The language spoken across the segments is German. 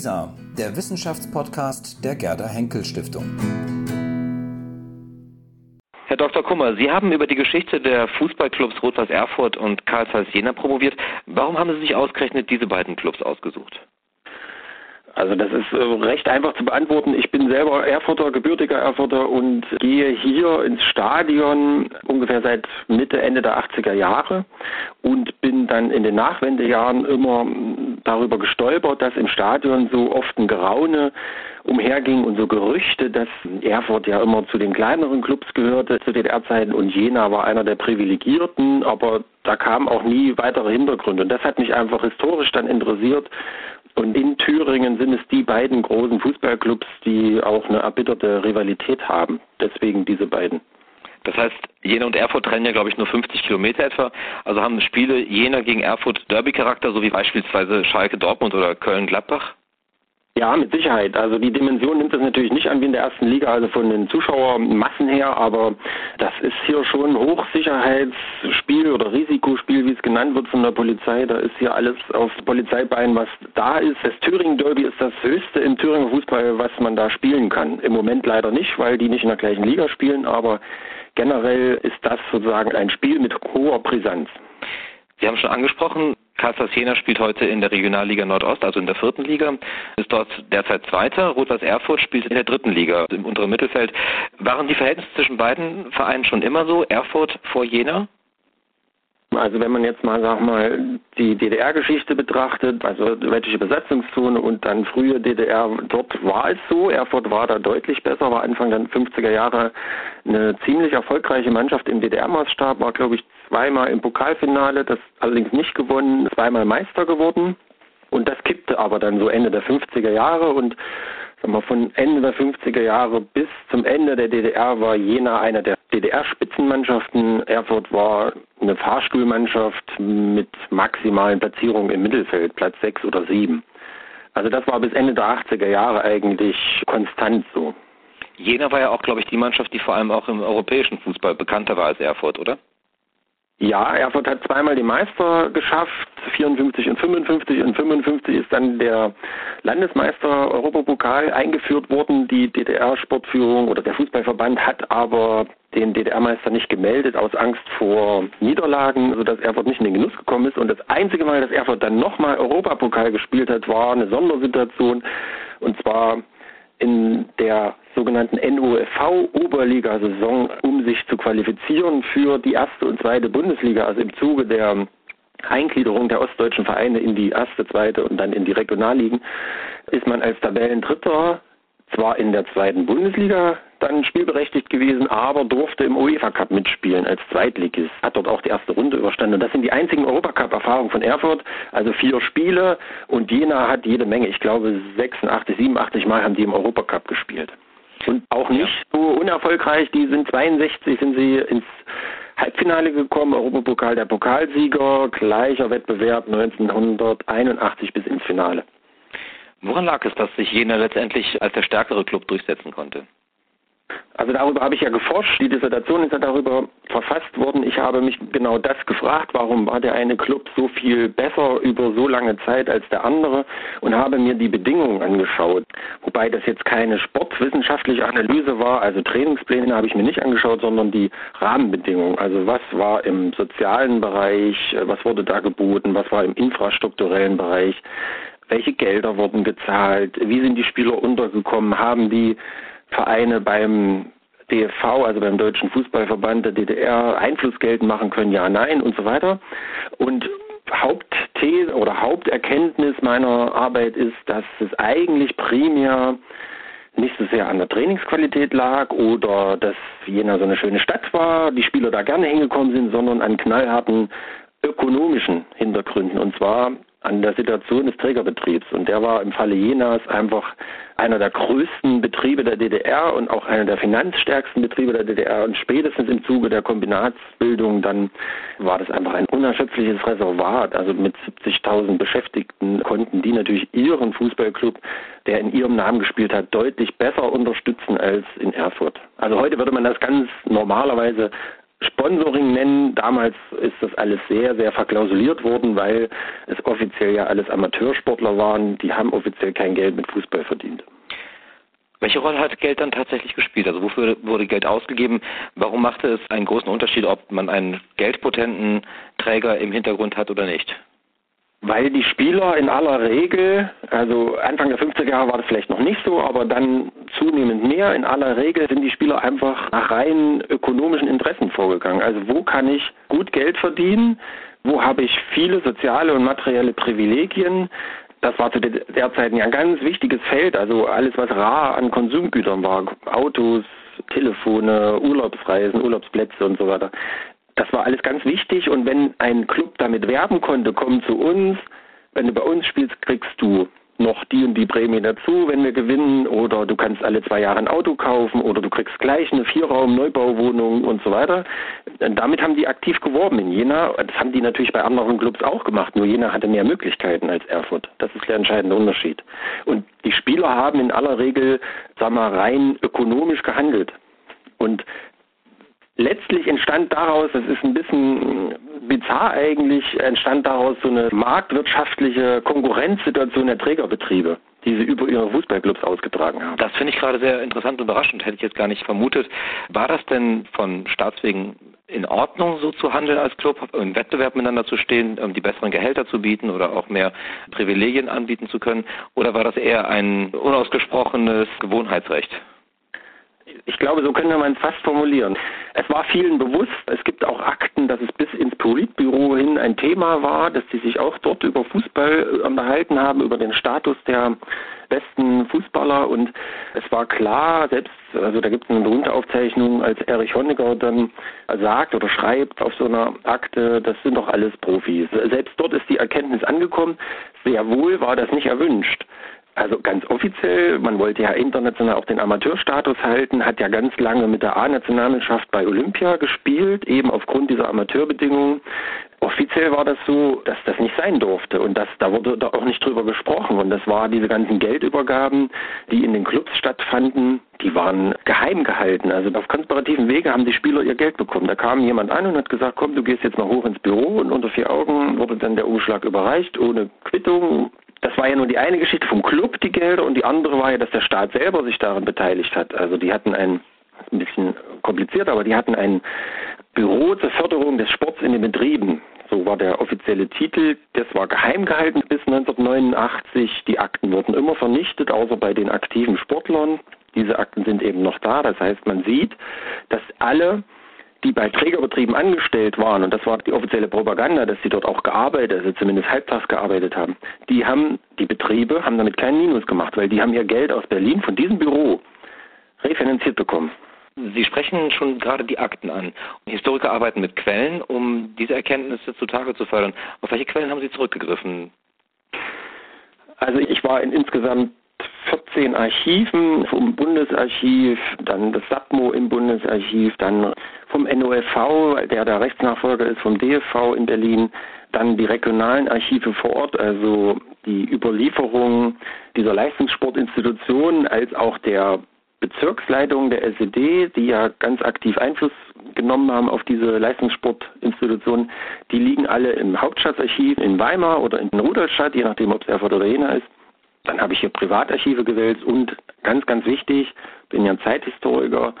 WISA, der Wissenschaftspodcast der Gerda Henkel Stiftung. Herr Dr. Kummer, Sie haben über die Geschichte der Fußballclubs Rot-Weiß Erfurt und Karl Jena promoviert. Warum haben Sie sich ausgerechnet diese beiden Clubs ausgesucht? Also das ist äh, recht einfach zu beantworten. Ich bin selber Erfurter, gebürtiger Erfurter und gehe hier ins Stadion ungefähr seit Mitte, Ende der 80er Jahre und bin dann in den Nachwendejahren immer darüber gestolpert, dass im Stadion so oft ein Geraune umherging und so Gerüchte, dass Erfurt ja immer zu den kleineren Clubs gehörte zu DDR-Zeiten und Jena war einer der Privilegierten, aber da kamen auch nie weitere Hintergründe. Und das hat mich einfach historisch dann interessiert und in Thüringen sind es die beiden großen Fußballclubs, die auch eine erbitterte Rivalität haben. Deswegen diese beiden. Das heißt, Jena und Erfurt trennen ja, glaube ich, nur 50 Kilometer etwa. Also haben Spiele Jena gegen Erfurt Derby-Charakter, so wie beispielsweise Schalke Dortmund oder Köln-Gladbach? Ja, mit Sicherheit. Also die Dimension nimmt das natürlich nicht an wie in der ersten Liga, also von den Zuschauermassen her, aber das ist hier schon Hochsicherheitsspiel oder Risikospiel, wie es genannt wird von der Polizei. Da ist hier alles auf Polizeibein, was da ist. Das Thüringen Derby ist das höchste im Thüringer Fußball, was man da spielen kann. Im Moment leider nicht, weil die nicht in der gleichen Liga spielen, aber generell ist das sozusagen ein Spiel mit hoher Brisanz. Sie haben schon angesprochen, Karlsruhe Jena spielt heute in der Regionalliga Nordost, also in der vierten Liga, ist dort derzeit Zweiter. Rot-Weiß Erfurt spielt in der dritten Liga, im unteren Mittelfeld. Waren die Verhältnisse zwischen beiden Vereinen schon immer so? Erfurt vor Jena? Also wenn man jetzt mal, sag mal, die DDR-Geschichte betrachtet, also welche Besatzungszone und dann frühe DDR, dort war es so, Erfurt war da deutlich besser, war Anfang der 50er Jahre eine ziemlich erfolgreiche Mannschaft im DDR-Maßstab, war glaube ich zweimal im Pokalfinale, das allerdings nicht gewonnen, zweimal Meister geworden. Und das kippte aber dann so Ende der 50er Jahre und Sag mal, von Ende der 50er Jahre bis zum Ende der DDR war Jena einer der DDR-Spitzenmannschaften. Erfurt war eine Fahrstuhlmannschaft mit maximalen Platzierungen im Mittelfeld, Platz 6 oder 7. Also das war bis Ende der 80er Jahre eigentlich konstant so. Jena war ja auch, glaube ich, die Mannschaft, die vor allem auch im europäischen Fußball bekannter war als Erfurt, oder? Ja, Erfurt hat zweimal die Meister geschafft, 54 und 55. Und 55 ist dann der Landesmeister Europapokal eingeführt worden. Die DDR-Sportführung oder der Fußballverband hat aber den DDR-Meister nicht gemeldet aus Angst vor Niederlagen, sodass Erfurt nicht in den Genuss gekommen ist. Und das einzige Mal, dass Erfurt dann nochmal Europapokal gespielt hat, war eine Sondersituation. Und zwar in der sogenannten NOFV-Oberliga-Saison, um sich zu qualifizieren für die erste und zweite Bundesliga, also im Zuge der Eingliederung der ostdeutschen Vereine in die erste, zweite und dann in die Regionalligen, ist man als Tabellendritter zwar in der zweiten Bundesliga dann spielberechtigt gewesen, aber durfte im UEFA Cup mitspielen als Zweitligist. Hat dort auch die erste Runde überstanden. Und das sind die einzigen Europacup-Erfahrungen von Erfurt. Also vier Spiele und Jena hat jede Menge. Ich glaube 86, 87 Mal haben die im Europacup gespielt. Und auch nicht so unerfolgreich. Die sind 62, sind sie ins Halbfinale gekommen, Europapokal der Pokalsieger, gleicher Wettbewerb 1981 bis ins Finale. Woran lag es, dass sich Jena letztendlich als der stärkere Club durchsetzen konnte? Also darüber habe ich ja geforscht. Die Dissertation ist ja darüber verfasst worden. Ich habe mich genau das gefragt, warum war der eine Club so viel besser über so lange Zeit als der andere und habe mir die Bedingungen angeschaut. Wobei das jetzt keine sportwissenschaftliche Analyse war, also Trainingspläne habe ich mir nicht angeschaut, sondern die Rahmenbedingungen. Also was war im sozialen Bereich, was wurde da geboten, was war im infrastrukturellen Bereich, welche Gelder wurden gezahlt, wie sind die Spieler untergekommen, haben die Vereine beim DFV, also beim Deutschen Fußballverband der DDR, Einfluss geltend machen können, ja, nein und so weiter. Und Hauptthese oder Haupterkenntnis meiner Arbeit ist, dass es eigentlich primär nicht so sehr an der Trainingsqualität lag oder dass Jena so eine schöne Stadt war, die Spieler da gerne hingekommen sind, sondern an knallharten ökonomischen Hintergründen. Und zwar an der Situation des Trägerbetriebs. Und der war im Falle Jenas einfach einer der größten Betriebe der DDR und auch einer der finanzstärksten Betriebe der DDR. Und spätestens im Zuge der Kombinatsbildung dann war das einfach ein unerschöpfliches Reservat. Also mit 70.000 Beschäftigten konnten die natürlich ihren Fußballclub, der in ihrem Namen gespielt hat, deutlich besser unterstützen als in Erfurt. Also heute würde man das ganz normalerweise Sponsoring nennen. Damals ist das alles sehr, sehr verklausuliert worden, weil es offiziell ja alles Amateursportler waren. Die haben offiziell kein Geld mit Fußball verdient. Welche Rolle hat Geld dann tatsächlich gespielt? Also wofür wurde Geld ausgegeben? Warum machte es einen großen Unterschied, ob man einen geldpotenten Träger im Hintergrund hat oder nicht? Weil die Spieler in aller Regel, also Anfang der 50er Jahre war das vielleicht noch nicht so, aber dann zunehmend mehr, in aller Regel sind die Spieler einfach nach rein ökonomischen Interessen vorgegangen. Also wo kann ich gut Geld verdienen? Wo habe ich viele soziale und materielle Privilegien? Das war zu der Zeit ein ganz wichtiges Feld, also alles, was rar an Konsumgütern war, Autos, Telefone, Urlaubsreisen, Urlaubsplätze und so weiter. Das war alles ganz wichtig und wenn ein Club damit werben konnte, komm zu uns, wenn du bei uns spielst, kriegst du noch die und die Prämie dazu, wenn wir gewinnen, oder du kannst alle zwei Jahre ein Auto kaufen, oder du kriegst gleich eine Vierraum-Neubauwohnung und so weiter. Und damit haben die aktiv geworben in Jena. Das haben die natürlich bei anderen Clubs auch gemacht, nur Jena hatte mehr Möglichkeiten als Erfurt. Das ist der entscheidende Unterschied. Und die Spieler haben in aller Regel, sag mal, rein ökonomisch gehandelt. Und letztlich entstand daraus, das ist ein bisschen bizarr eigentlich, entstand daraus so eine marktwirtschaftliche Konkurrenzsituation der Trägerbetriebe die sie über ihre Fußballclubs ausgetragen haben. Das finde ich gerade sehr interessant und überraschend, hätte ich jetzt gar nicht vermutet. War das denn von Staatswegen in Ordnung, so zu handeln als Club, im Wettbewerb miteinander zu stehen, die besseren Gehälter zu bieten oder auch mehr Privilegien anbieten zu können? Oder war das eher ein unausgesprochenes Gewohnheitsrecht? Ich glaube, so könnte man es fast formulieren. Es war vielen bewusst, es gibt auch Akten, dass es bis ins Politbüro hin ein Thema war, dass sie sich auch dort über Fußball unterhalten haben, über den Status der besten Fußballer und es war klar, selbst, also da gibt es eine berühmte Aufzeichnung, als Erich Honecker dann sagt oder schreibt auf so einer Akte, das sind doch alles Profis. Selbst dort ist die Erkenntnis angekommen, sehr wohl war das nicht erwünscht. Also ganz offiziell, man wollte ja international auch den Amateurstatus halten, hat ja ganz lange mit der A-Nationalmannschaft bei Olympia gespielt, eben aufgrund dieser Amateurbedingungen. Offiziell war das so, dass das nicht sein durfte und das, da wurde da auch nicht drüber gesprochen. Und das war diese ganzen Geldübergaben, die in den Clubs stattfanden, die waren geheim gehalten. Also auf konspirativen Wege haben die Spieler ihr Geld bekommen. Da kam jemand an und hat gesagt, komm, du gehst jetzt mal hoch ins Büro und unter vier Augen wurde dann der Umschlag überreicht, ohne Quittung, das war ja nur die eine Geschichte vom Club, die Gelder, und die andere war ja, dass der Staat selber sich daran beteiligt hat. Also die hatten ein, ein bisschen kompliziert, aber die hatten ein Büro zur Förderung des Sports in den Betrieben. So war der offizielle Titel. Das war geheim gehalten bis 1989. Die Akten wurden immer vernichtet, außer bei den aktiven Sportlern. Diese Akten sind eben noch da. Das heißt, man sieht, dass alle die bei Trägerbetrieben angestellt waren, und das war die offizielle Propaganda, dass sie dort auch gearbeitet, also zumindest halbtags gearbeitet haben, die haben, die Betriebe haben damit keinen Minus gemacht, weil die haben ihr Geld aus Berlin von diesem Büro refinanziert bekommen. Sie sprechen schon gerade die Akten an. Historiker arbeiten mit Quellen, um diese Erkenntnisse zutage zu fördern. Auf welche Quellen haben Sie zurückgegriffen? Also ich war in insgesamt 14 Archiven vom Bundesarchiv, dann das SAPMO im Bundesarchiv, dann vom NOFV, der der Rechtsnachfolger ist vom DFV in Berlin, dann die regionalen Archive vor Ort, also die Überlieferung dieser Leistungssportinstitutionen als auch der Bezirksleitung der SED, die ja ganz aktiv Einfluss genommen haben auf diese Leistungssportinstitutionen, die liegen alle im Hauptstadtarchiv in Weimar oder in Rudolstadt, je nachdem, ob es Erfurt oder Jena ist. Dann habe ich hier Privatarchive gewählt und ganz, ganz wichtig, bin ja ein Zeithistoriker,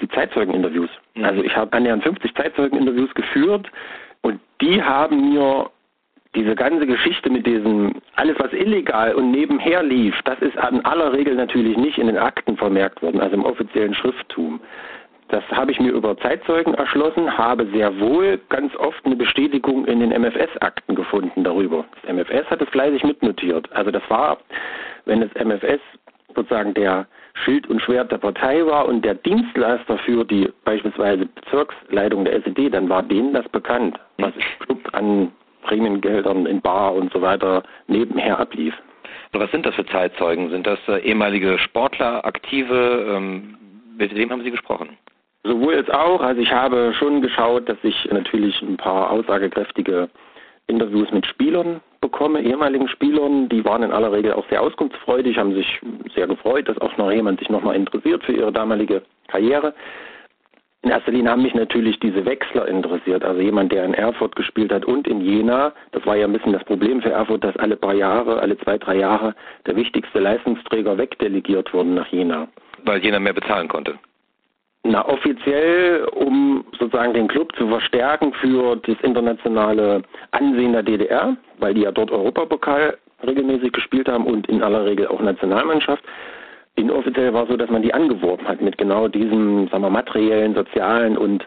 die Zeitzeugeninterviews. Mhm. Also ich habe annähernd 50 Zeitzeugeninterviews geführt und die haben mir diese ganze Geschichte mit diesem, alles was illegal und nebenher lief, das ist an aller Regel natürlich nicht in den Akten vermerkt worden, also im offiziellen Schrifttum. Das habe ich mir über Zeitzeugen erschlossen, habe sehr wohl ganz oft eine Bestätigung in den MFS-Akten gefunden darüber. Das MFS hat es fleißig mitnotiert. Also das war, wenn das MFS sozusagen der Schild und Schwert der Partei war und der Dienstleister für die beispielsweise Bezirksleitung der SED, dann war denen das bekannt, was im Club an Prämiengeldern in Bar und so weiter nebenher ablief. Was sind das für Zeitzeugen? Sind das äh, ehemalige Sportler, Aktive? Ähm, mit wem haben Sie gesprochen? Sowohl als auch. Also ich habe schon geschaut, dass ich natürlich ein paar aussagekräftige Interviews mit Spielern bekomme, ehemaligen Spielern. Die waren in aller Regel auch sehr auskunftsfreudig, haben sich sehr gefreut, dass auch noch jemand sich nochmal interessiert für ihre damalige Karriere. In erster Linie haben mich natürlich diese Wechsler interessiert. Also jemand, der in Erfurt gespielt hat und in Jena. Das war ja ein bisschen das Problem für Erfurt, dass alle paar Jahre, alle zwei, drei Jahre der wichtigste Leistungsträger wegdelegiert wurden nach Jena. Weil Jena mehr bezahlen konnte. Na, offiziell, um sozusagen den Club zu verstärken für das internationale Ansehen der DDR, weil die ja dort Europapokal regelmäßig gespielt haben und in aller Regel auch Nationalmannschaft. Inoffiziell war es so, dass man die angeworben hat mit genau diesen, sagen wir, materiellen, sozialen und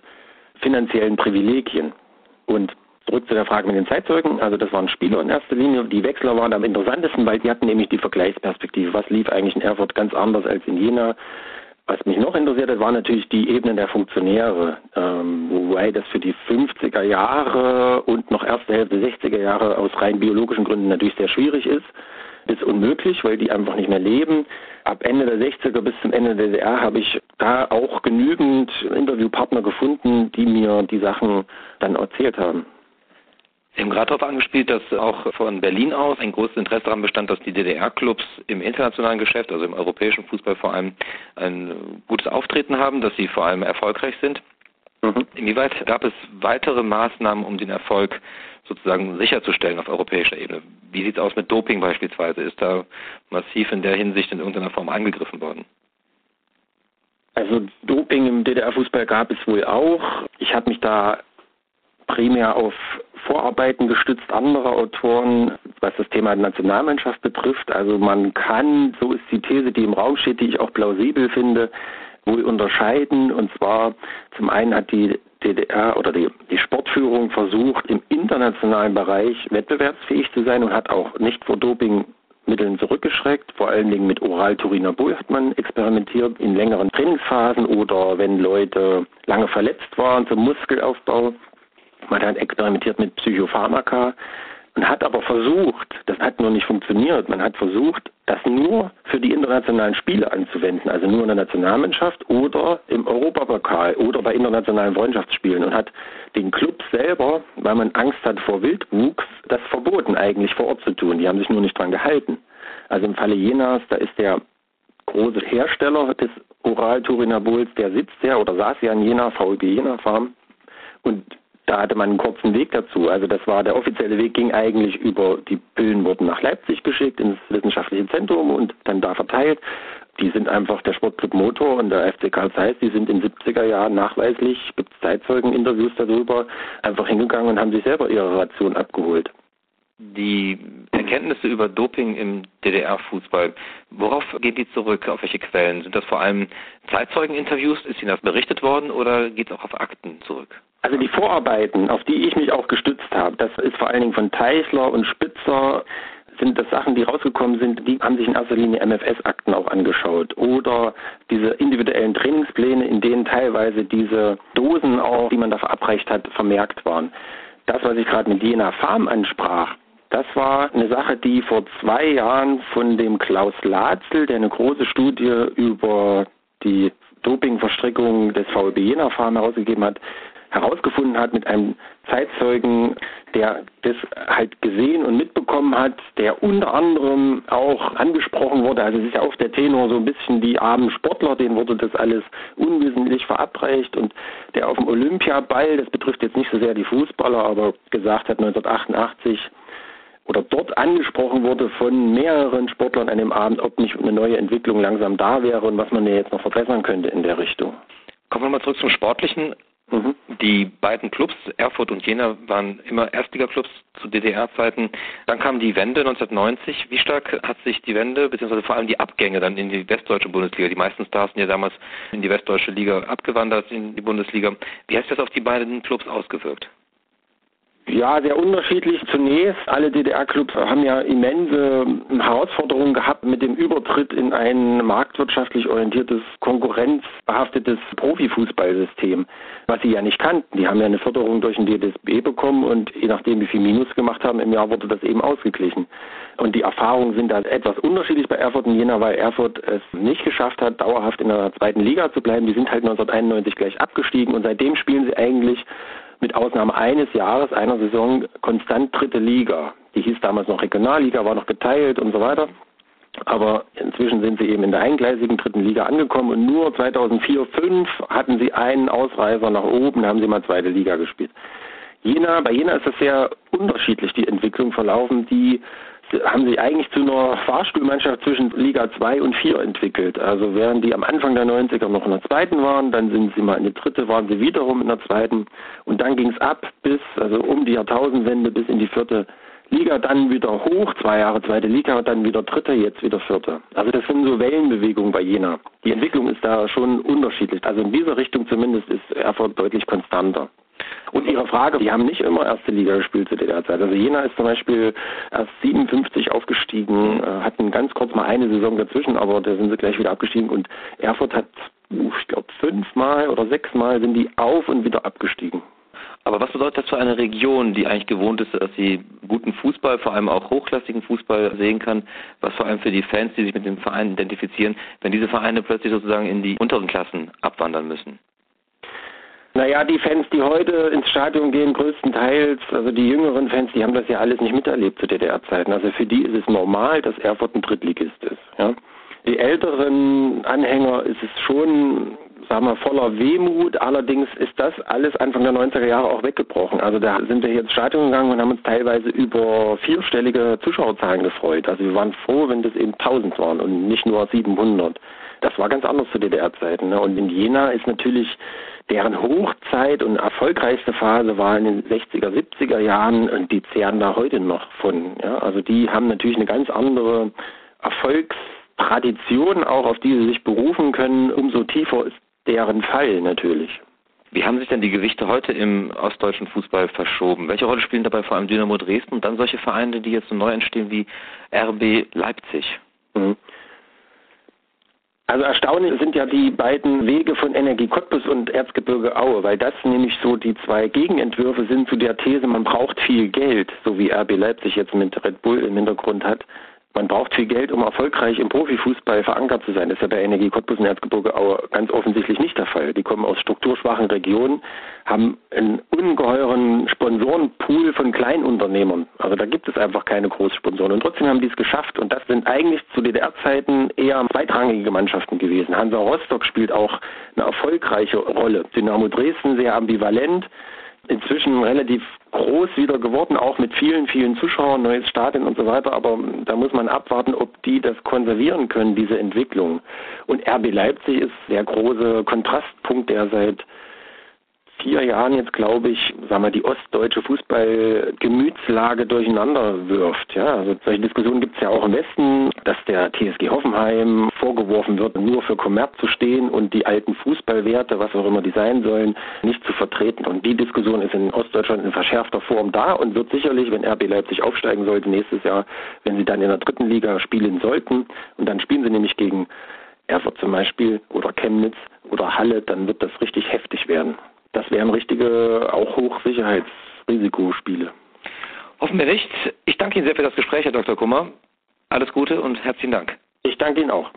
finanziellen Privilegien. Und zurück zu der Frage mit den Zeitzeugen. Also das waren Spieler in erster Linie. Die Wechsler waren am interessantesten, weil die hatten nämlich die Vergleichsperspektive. Was lief eigentlich in Erfurt ganz anders als in Jena? Was mich noch interessiert hat, war natürlich die Ebene der Funktionäre, ähm, wobei das für die 50er Jahre und noch erste Hälfte 60er Jahre aus rein biologischen Gründen natürlich sehr schwierig ist bis unmöglich, weil die einfach nicht mehr leben. Ab Ende der 60er bis zum Ende der DDR habe ich da auch genügend Interviewpartner gefunden, die mir die Sachen dann erzählt haben. Sie haben gerade darauf angespielt, dass auch von Berlin aus ein großes Interesse daran bestand, dass die DDR-Clubs im internationalen Geschäft, also im europäischen Fußball vor allem, ein gutes Auftreten haben, dass sie vor allem erfolgreich sind. Mhm. Inwieweit gab es weitere Maßnahmen, um den Erfolg sozusagen sicherzustellen auf europäischer Ebene? Wie sieht es aus mit Doping beispielsweise? Ist da massiv in der Hinsicht in irgendeiner Form angegriffen worden? Also Doping im DDR-Fußball gab es wohl auch. Ich habe mich da primär auf Vorarbeiten gestützt anderer Autoren, was das Thema Nationalmannschaft betrifft. Also man kann, so ist die These, die im Raum steht, die ich auch plausibel finde, wohl unterscheiden. Und zwar zum einen hat die DDR oder die, die Sportführung versucht, im internationalen Bereich wettbewerbsfähig zu sein und hat auch nicht vor Dopingmitteln zurückgeschreckt. Vor allen Dingen mit Oral-Turinabol hat man experimentiert in längeren Trainingsphasen oder wenn Leute lange verletzt waren zum Muskelaufbau. Man hat experimentiert mit Psychopharmaka und hat aber versucht, das hat nur nicht funktioniert, man hat versucht, das nur für die internationalen Spiele anzuwenden, also nur in der Nationalmannschaft oder im Europapokal oder bei internationalen Freundschaftsspielen und hat den Club selber, weil man Angst hat vor Wildwuchs, das verboten eigentlich vor Ort zu tun. Die haben sich nur nicht dran gehalten. Also im Falle Jenas, da ist der große Hersteller des Oral-Turinabols, der sitzt ja oder saß ja in Jena, VLB Jena Farm und da hatte man einen kurzen Weg dazu. Also das war der offizielle Weg, ging eigentlich über die Pillen wurden nach Leipzig geschickt ins wissenschaftliche Zentrum und dann da verteilt. Die sind einfach der Sportclub Motor und der FC Karl Zeiss, die sind in den 70er Jahren nachweislich, gibt es Zeitzeugeninterviews darüber, einfach hingegangen und haben sich selber ihre Ration abgeholt. Die Erkenntnisse über Doping im DDR-Fußball, worauf geht die zurück? Auf welche Quellen? Sind das vor allem Zeitzeugeninterviews? Ist Ihnen das berichtet worden oder geht es auch auf Akten zurück? Also die Vorarbeiten, auf die ich mich auch gestützt habe, das ist vor allen Dingen von Teichler und Spitzer, sind das Sachen, die rausgekommen sind, die haben sich in erster Linie MFS-Akten auch angeschaut. Oder diese individuellen Trainingspläne, in denen teilweise diese Dosen auch, die man da verabreicht hat, vermerkt waren. Das, was ich gerade mit Jena Farm ansprach, das war eine Sache, die vor zwei Jahren von dem Klaus Latzel, der eine große Studie über die Dopingverstrickung des VLB Jena Farm herausgegeben hat, herausgefunden hat mit einem Zeitzeugen, der das halt gesehen und mitbekommen hat, der unter anderem auch angesprochen wurde. Also es ist ja auch der Tenor so ein bisschen die armen Sportler, denen wurde das alles unwissentlich verabreicht und der auf dem Olympiaball, das betrifft jetzt nicht so sehr die Fußballer, aber gesagt hat 1988, oder dort angesprochen wurde von mehreren Sportlern an dem Abend, ob nicht eine neue Entwicklung langsam da wäre und was man ja jetzt noch verbessern könnte in der Richtung. Kommen wir mal zurück zum Sportlichen. Mhm. Die beiden Clubs, Erfurt und Jena, waren immer Erstliga-Clubs zu DDR-Zeiten. Dann kam die Wende 1990. Wie stark hat sich die Wende, beziehungsweise vor allem die Abgänge dann in die westdeutsche Bundesliga, die meisten Stars sind ja damals in die westdeutsche Liga abgewandert, in die Bundesliga. Wie hat sich das auf die beiden Clubs ausgewirkt? Ja, sehr unterschiedlich. Zunächst, alle DDR-Clubs haben ja immense Herausforderungen gehabt mit dem Übertritt in ein marktwirtschaftlich orientiertes, konkurrenzbehaftetes Profifußballsystem, was sie ja nicht kannten. Die haben ja eine Förderung durch den DSB bekommen und je nachdem, wie viel Minus gemacht haben im Jahr, wurde das eben ausgeglichen. Und die Erfahrungen sind da etwas unterschiedlich bei Erfurt und Jena, weil Erfurt es nicht geschafft hat, dauerhaft in der zweiten Liga zu bleiben. Die sind halt 1991 gleich abgestiegen und seitdem spielen sie eigentlich mit Ausnahme eines Jahres, einer Saison konstant dritte Liga. Die hieß damals noch Regionalliga, war noch geteilt und so weiter. Aber inzwischen sind sie eben in der eingleisigen dritten Liga angekommen und nur 2004, 2005 hatten sie einen Ausreißer nach oben, haben sie mal zweite Liga gespielt. Jena, bei Jena ist das sehr unterschiedlich, die Entwicklung verlaufen. Die haben sich eigentlich zu einer Fahrstuhlmannschaft zwischen Liga 2 und 4 entwickelt. Also während die am Anfang der 90er noch in der zweiten waren, dann sind sie mal in der dritte, waren sie wiederum in der zweiten und dann ging es ab bis, also um die Jahrtausendwende bis in die vierte Liga, dann wieder hoch, zwei Jahre zweite Liga, dann wieder dritte, jetzt wieder vierte. Also das sind so Wellenbewegungen bei Jena. Die Entwicklung ist da schon unterschiedlich. Also in dieser Richtung zumindest ist Erfurt deutlich konstanter. Und Ihre Frage, die haben nicht immer erste Liga gespielt zu der Zeit. Also Jena ist zum Beispiel erst 57 aufgestiegen, äh, hatten ganz kurz mal eine Saison dazwischen, aber da sind sie gleich wieder abgestiegen. Und Erfurt hat, ich glaube, fünfmal oder sechsmal sind die auf und wieder abgestiegen. Aber was bedeutet das für eine Region, die eigentlich gewohnt ist, dass sie guten Fußball, vor allem auch hochklassigen Fußball sehen kann, was vor allem für die Fans, die sich mit dem Verein identifizieren, wenn diese Vereine plötzlich sozusagen in die unteren Klassen abwandern müssen? Naja, die Fans, die heute ins Stadion gehen, größtenteils, also die jüngeren Fans, die haben das ja alles nicht miterlebt zu DDR-Zeiten. Also für die ist es normal, dass Erfurt ein Drittligist ist. Ja. Die älteren Anhänger ist es schon, sagen wir, voller Wehmut. Allerdings ist das alles Anfang der 90er Jahre auch weggebrochen. Also da sind wir hier ins Stadion gegangen und haben uns teilweise über vierstellige Zuschauerzahlen gefreut. Also wir waren froh, wenn das eben 1000 waren und nicht nur 700. Das war ganz anders zu DDR-Zeiten. Ne? Und in Jena ist natürlich deren Hochzeit und erfolgreichste Phase war in den 60er, 70er Jahren und die zehren da heute noch von. Ja? Also die haben natürlich eine ganz andere Erfolgstradition auch, auf die sie sich berufen können. Umso tiefer ist deren Fall natürlich. Wie haben sich denn die Gewichte heute im ostdeutschen Fußball verschoben? Welche Rolle spielen dabei vor allem Dynamo Dresden und dann solche Vereine, die jetzt so neu entstehen wie RB Leipzig? Mhm. Also erstaunlich sind ja die beiden Wege von Energie Cottbus und Erzgebirge Aue, weil das nämlich so die zwei Gegenentwürfe sind zu der These, man braucht viel Geld, so wie RB Leipzig jetzt mit Red Bull im Hintergrund hat. Man braucht viel Geld, um erfolgreich im Profifußball verankert zu sein. Das ist ja bei Energie Cottbus und Erzgebirge Aue ganz offensichtlich nicht der Fall. Die kommen aus strukturschwachen Regionen, haben einen ungeheuren Sponsorenpool von Kleinunternehmern. Also da gibt es einfach keine Großsponsoren. Und trotzdem haben die es geschafft. Und das sind eigentlich zu DDR-Zeiten eher zweitrangige Mannschaften gewesen. Hansa Rostock spielt auch eine erfolgreiche Rolle. Dynamo Dresden sehr ambivalent inzwischen relativ groß wieder geworden, auch mit vielen, vielen Zuschauern, neues Stadion und so weiter. Aber da muss man abwarten, ob die das konservieren können, diese Entwicklung. Und RB Leipzig ist der große Kontrastpunkt, der seit vier Jahren jetzt, glaube ich, sagen wir, die ostdeutsche Fußballgemütslage durcheinander wirft. Ja, also solche Diskussionen gibt es ja auch im Westen, dass der TSG Hoffenheim vorgeworfen wird, nur für Kommerz zu stehen und die alten Fußballwerte, was auch immer die sein sollen, nicht zu vertreten. Und die Diskussion ist in Ostdeutschland in verschärfter Form da und wird sicherlich, wenn RB Leipzig aufsteigen sollte nächstes Jahr, wenn sie dann in der dritten Liga spielen sollten, und dann spielen sie nämlich gegen Erfurt zum Beispiel oder Chemnitz oder Halle, dann wird das richtig heftig werden. Das wären richtige, auch Hochsicherheitsrisikospiele. Hoffen wir nicht. Ich danke Ihnen sehr für das Gespräch, Herr Dr. Kummer. Alles Gute und herzlichen Dank. Ich danke Ihnen auch.